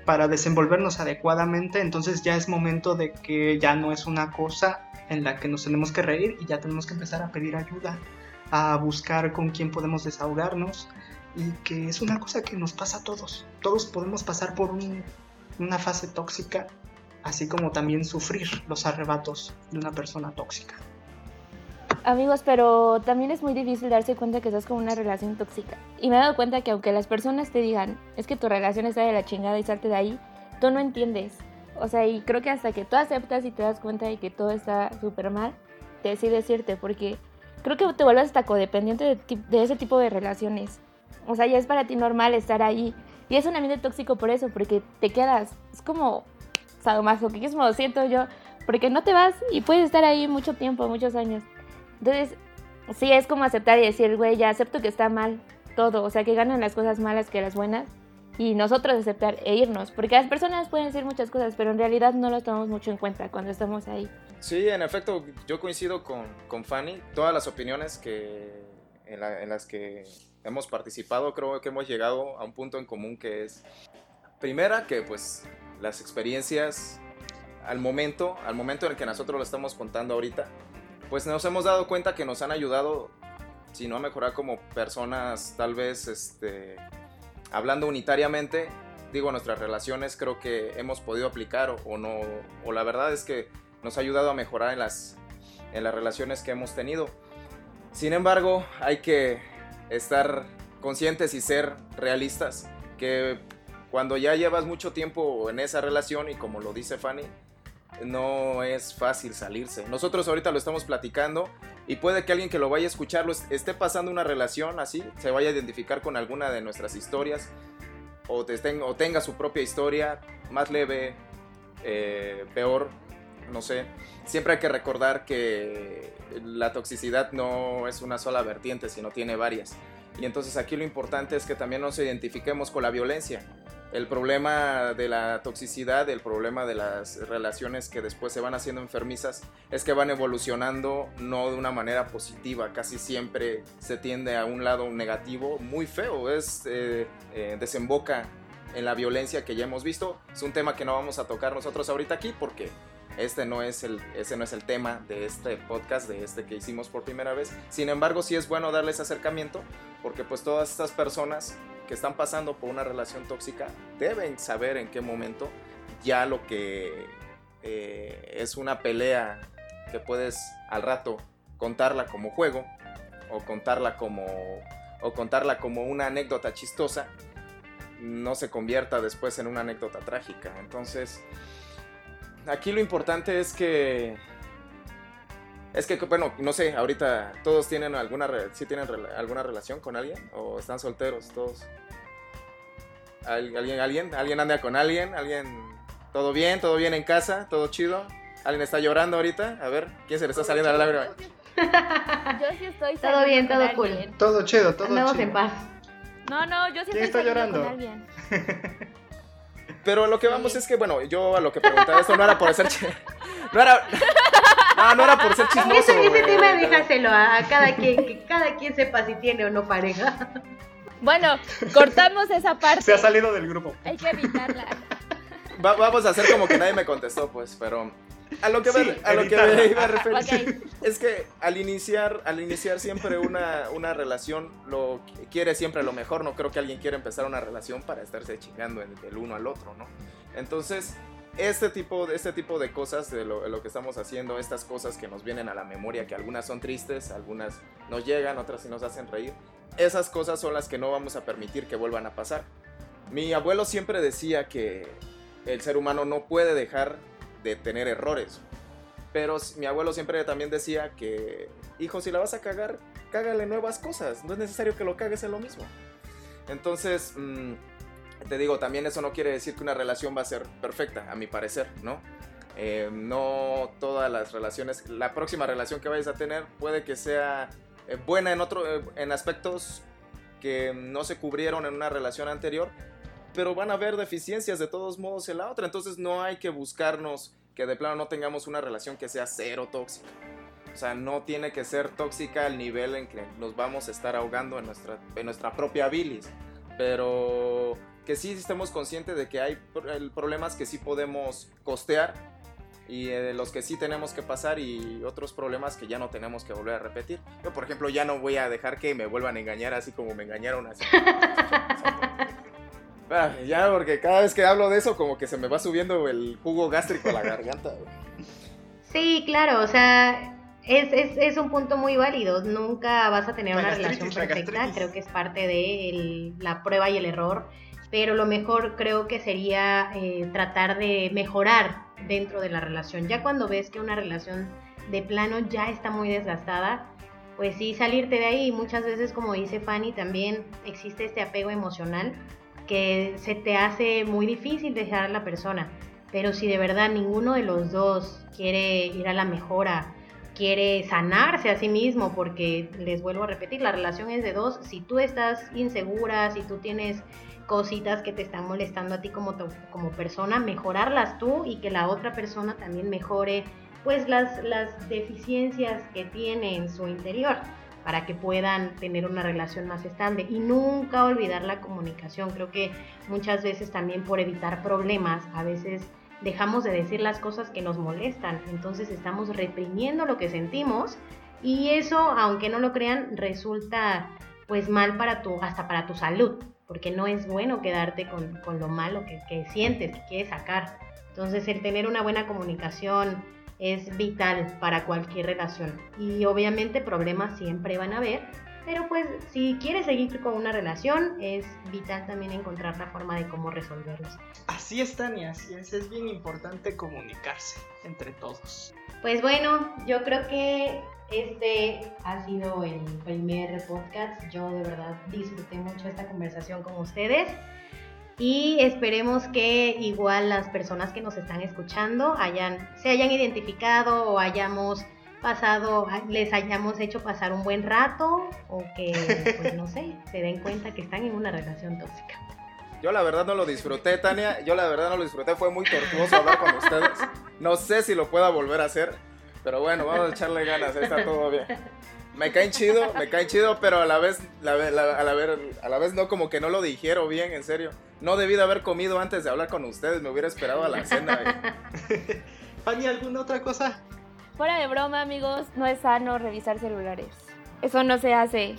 B: para desenvolvernos adecuadamente, entonces ya es momento de que ya no es una cosa en la que nos tenemos que reír y ya tenemos que empezar a pedir ayuda, a buscar con quién podemos desahogarnos y que es una cosa que nos pasa a todos. Todos podemos pasar por una fase tóxica, así como también sufrir los arrebatos de una persona tóxica.
C: Amigos, pero también es muy difícil darse cuenta que estás con una relación tóxica. Y me he dado cuenta que aunque las personas te digan, es que tu relación está de la chingada y salte de ahí, tú no entiendes. O sea, y creo que hasta que tú aceptas y te das cuenta de que todo está súper mal, te decides irte, porque creo que te vuelves hasta codependiente de, de, ese tipo de relaciones. O sea, ya es para ti normal estar ahí. Y es un ambiente tóxico por eso, porque te quedas. Es como sadomasoquismo, siento yo, porque no te vas y puedes estar ahí mucho tiempo, muchos años. Entonces, sí, es como aceptar y decir, güey, ya acepto que está mal todo, o sea, que ganan las cosas malas que las buenas, y nosotros aceptar e irnos, porque las personas pueden decir muchas cosas, pero en realidad no lo tomamos mucho en cuenta cuando estamos ahí.
D: Sí, en efecto, yo coincido con, con Fanny, todas las opiniones que, en, en las que hemos participado, creo que hemos llegado a un punto en común que es, primera, que pues las experiencias al momento, al momento en el que nosotros lo estamos contando ahorita, pues nos hemos dado cuenta que nos han ayudado, si no a mejorar como personas, tal vez, este, hablando unitariamente, digo, nuestras relaciones creo que hemos podido aplicar o, no, o la verdad es que nos ha ayudado a mejorar en las, en las relaciones que hemos tenido. Sin embargo, hay que estar conscientes y ser realistas, que cuando ya llevas mucho tiempo en esa relación y como lo dice Fanny, no es fácil salirse. Nosotros ahorita lo estamos platicando y puede que alguien que lo vaya a escuchar esté pasando una relación así, se vaya a identificar con alguna de nuestras historias o, tenga su propia historia, más leve, eh, peor, no sé. Siempre hay que recordar que la toxicidad no es una sola vertiente, sino tiene varias. Y entonces aquí lo importante es que también nos identifiquemos con la violencia el problema de la toxicidad, el problema de las relaciones que después se van haciendo enfermizas, es que van evolucionando no de una manera positiva, casi siempre se tiende a un lado negativo muy feo, es eh, eh, desemboca en la violencia que ya hemos visto. Es un tema que no vamos a tocar nosotros ahorita aquí porque este no es el, ese no es el tema de este podcast, de este que hicimos por primera vez. Sin embargo, sí es bueno darles acercamiento porque pues todas estas personas que están pasando por una relación tóxica deben saber en qué momento ya lo que eh, es una pelea que puedes al rato contarla como juego o contarla como o contarla como una anécdota chistosa no se convierta después en una anécdota trágica. Entonces, aquí lo importante es que es que, bueno, no sé, ahorita todos tienen alguna, ¿sí tienen alguna relación con alguien o están solteros todos. ¿Alguien, alguien, alguien anda con alguien, alguien, todo bien, todo bien en casa, todo chido. ¿Alguien está llorando ahorita? A ver, ¿quién se le está saliendo la lágrima?
C: Yo sí estoy
A: Todo bien, todo cool.
B: Todo chido, todo
A: Andamos en paz.
C: No, no, yo sí
B: ¿Quién
C: estoy
B: está llorando?
C: con alguien. [laughs]
D: Pero lo que vamos es que, bueno, yo a lo que preguntaba esto no era por hacer... No era... No, no era por ser chismoso.
A: Ese, ese tema déjaselo a, a cada quien, que cada quien sepa si tiene o no pareja.
C: Bueno, cortamos esa parte.
B: Se ha salido del grupo.
C: Hay que evitarla.
D: Va- vamos a hacer como que nadie me contestó, pues, pero... A lo que, me,
B: Sí,
D: a lo que
B: editarla.
D: me iba a referir es que al iniciar, al iniciar siempre una, una relación, lo quiere siempre lo mejor. No creo que alguien quiera empezar una relación para estarse chingando el, el uno al otro, ¿no? Entonces, este tipo, de- este tipo de cosas, de lo, de lo que estamos haciendo, estas cosas que nos vienen a la memoria, que algunas son tristes, algunas nos llegan, otras sí nos hacen reír, esas cosas son las que no vamos a permitir que vuelvan a pasar. Mi abuelo siempre decía que el ser humano no puede dejar de tener errores. Pero mi abuelo siempre también decía que, hijo, si la vas a cagar, cágale nuevas cosas. No es necesario que lo cagues en lo mismo. Entonces, mm, te digo, también eso no quiere decir que una relación va a ser perfecta, a mi parecer, ¿no? Eh, no todas las relaciones, la próxima relación que vayas a tener puede que sea eh, buena en, otro, eh, en aspectos que no se cubrieron en una relación anterior, pero van a haber deficiencias de todos modos en la otra. Entonces no hay que buscarnos que de plano no tengamos una relación que sea cero tóxica. O sea, no tiene que ser tóxica al nivel en que nos vamos a estar ahogando en nuestra, en nuestra propia bilis. Pero que sí estemos conscientes de que hay problemas que sí podemos costear y eh, los que sí tenemos que pasar y otros problemas que ya no tenemos que volver a repetir. Yo, por ejemplo, ya no voy a dejar que me vuelvan a engañar así como me engañaron así. [laughs] Ah, ya, porque cada vez que hablo de eso, como que se me va subiendo el jugo gástrico a la garganta.
A: Sí, claro, o sea, es, es, es, un punto muy válido. Nunca vas a tener una relación perfecta. Creo que es parte de la prueba y el error. Pero lo mejor creo que sería eh, tratar de mejorar dentro de la relación. Ya cuando ves que una relación de plano ya está muy desgastada, pues sí, salirte de ahí. Muchas veces, como dice Fanny, también existe este apego emocional que se te hace muy difícil dejar a la persona. Pero si de verdad ninguno de los dos quiere ir a la mejora, quiere sanarse a sí mismo, porque les vuelvo a repetir, la relación es de dos. Si tú estás insegura, si tú tienes cositas que te están molestando a ti como, como persona, mejorarlas tú y que la otra persona también mejore pues las, las deficiencias que tiene en su interior para que puedan tener una relación más estable y nunca olvidar la comunicación. Creo que muchas veces también por evitar problemas, a veces dejamos de decir las cosas que nos molestan, entonces estamos reprimiendo lo que sentimos y eso, aunque no lo crean, resulta pues mal para tu, hasta para tu salud, porque no es bueno quedarte con, con lo malo que, que sientes, que quieres sacar. Entonces el tener una buena comunicación, es vital para cualquier relación. Y obviamente problemas siempre van a haber, pero pues si quieres seguir con una relación es vital también encontrar la forma de cómo resolverlos.
B: Así es, Tania, así es, es bien importante comunicarse entre todos.
A: Pues bueno, yo creo que este ha sido el primer podcast. Yo de verdad disfruté mucho esta conversación con ustedes y esperemos que igual las personas que nos están escuchando hayan, se hayan identificado o hayamos pasado, les hayamos hecho pasar un buen rato o que, pues no sé, se den cuenta que están en una relación tóxica.
D: Yo la verdad no lo disfruté, Tania. Yo la verdad no lo disfruté. Fue muy tortuoso hablar con ustedes. No sé si lo pueda volver a hacer. Pero bueno, vamos a echarle ganas. está todo bien. Me caen chido, me caen chido, pero a la vez, la, a, la, a la vez no, como que no lo dijeron bien, en serio. No debí de haber comido antes de hablar con ustedes, me hubiera esperado a la cena. [laughs]
B: Fanny, ¿alguna otra cosa?
C: Fuera de broma, amigos, no es sano revisar celulares. Eso no se hace.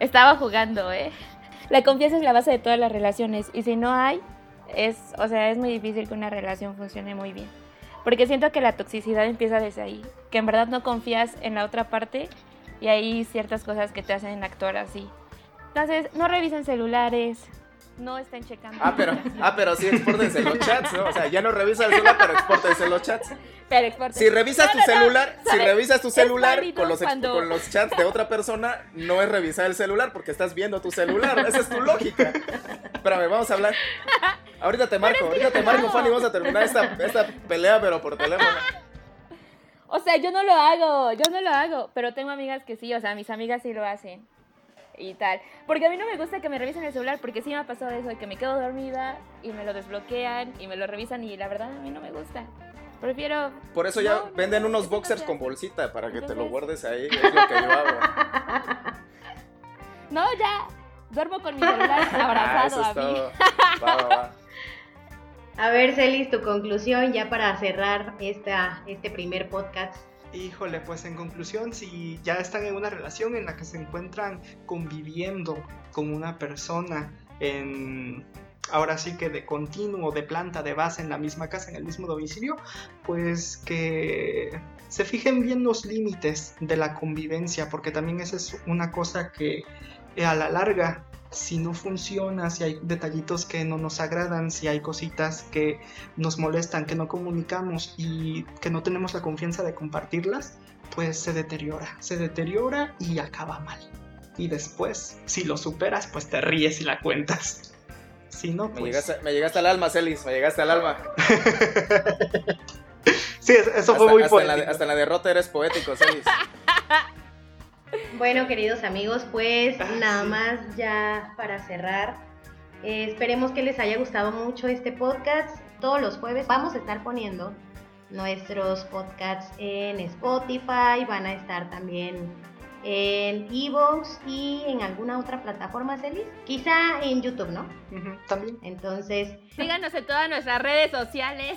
C: Estaba jugando, ¿eh? La confianza es la base de todas las relaciones y si no hay, es, o sea, es muy difícil que una relación funcione muy bien. Porque siento que la toxicidad empieza desde ahí, que en verdad no confías en la otra parte y hay ciertas cosas que te hacen actuar así. Entonces, no revisen celulares, no estén checando.
D: Ah, pero, ah, pero sí expórtense los chats, ¿no? O sea, ya no revisa el celular, pero expórtense los chats.
C: Pero
D: Si revisas tu celular, si revisas tu celular con los, con los chats de otra persona, no es revisar el celular porque estás viendo tu celular. Esa es tu lógica. Espérame, vamos a hablar. Ahorita te marco, ahorita te marco, Fanny, vamos a terminar esta, esta pelea, pero por teléfono.
C: O sea, yo no lo hago, yo no lo hago, pero tengo amigas que sí, o sea, mis amigas sí lo hacen y tal. Porque a mí no me gusta que me revisen el celular porque sí me ha pasado eso de que me quedo dormida y me lo desbloquean y me lo revisan y la verdad a mí no me gusta. Prefiero...
D: Por eso ya venden unos boxers con bolsita para que te lo guardes ahí, es lo que yo hago. [laughs]
C: No, ya, duermo con mi celular [laughs] ah, abrazado a mí. Va, va, va.
A: A ver, Celis, tu conclusión ya para cerrar esta, este primer podcast.
B: Híjole, pues en conclusión, si ya están en una relación en la que se encuentran conviviendo con una persona en ahora sí que de continuo, de planta, de base en la misma casa, en el mismo domicilio, pues que se fijen bien los límites de la convivencia, porque también esa es una cosa que a la larga si no funciona, si hay detallitos que no nos agradan, si hay cositas que nos molestan, que no comunicamos y que no tenemos la confianza de compartirlas, pues se deteriora, se deteriora y acaba mal. Y después, si lo superas, pues te ríes y la cuentas. Si no,
D: pues... me, llegaste, al alma, Celis, me llegaste al alma. [laughs]
B: sí, eso fue muy
D: hasta hasta en la derrota eres poético, Celis. [laughs]
A: Bueno, queridos amigos, pues ah, nada más ya para cerrar. Eh, esperemos que les haya gustado mucho este podcast. Todos los jueves vamos a estar poniendo nuestros podcasts en Spotify. Van a estar también en Evox y en alguna otra plataforma, Celis. Quizá en YouTube, ¿no?
B: También.
A: Entonces,
C: Síganos en todas nuestras redes sociales.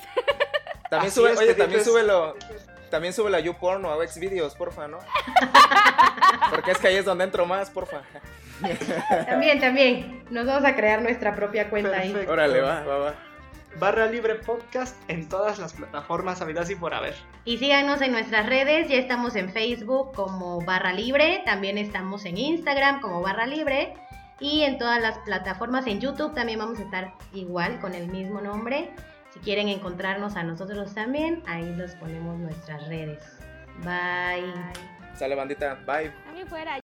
D: También sube, oye, también súbelo. También sube la YouPorn o a Xvideos, porfa, ¿no? [laughs] Porque es que ahí es donde entro más, porfa. [laughs]
A: también, también, nos vamos a crear nuestra propia cuenta ahí.
B: Perfecto.
D: Órale, va, va, va.
B: Barra Libre Podcast en todas las plataformas habidas y por haber.
A: Y síganos en nuestras redes, ya estamos en Facebook como Barra Libre, también estamos en Instagram como Barra Libre y en todas las plataformas, en YouTube también vamos a estar igual con el mismo nombre. Si quieren encontrarnos a nosotros también, ahí los ponemos nuestras redes. Bye.
D: Sale bandita, bye.
C: A mí fuera.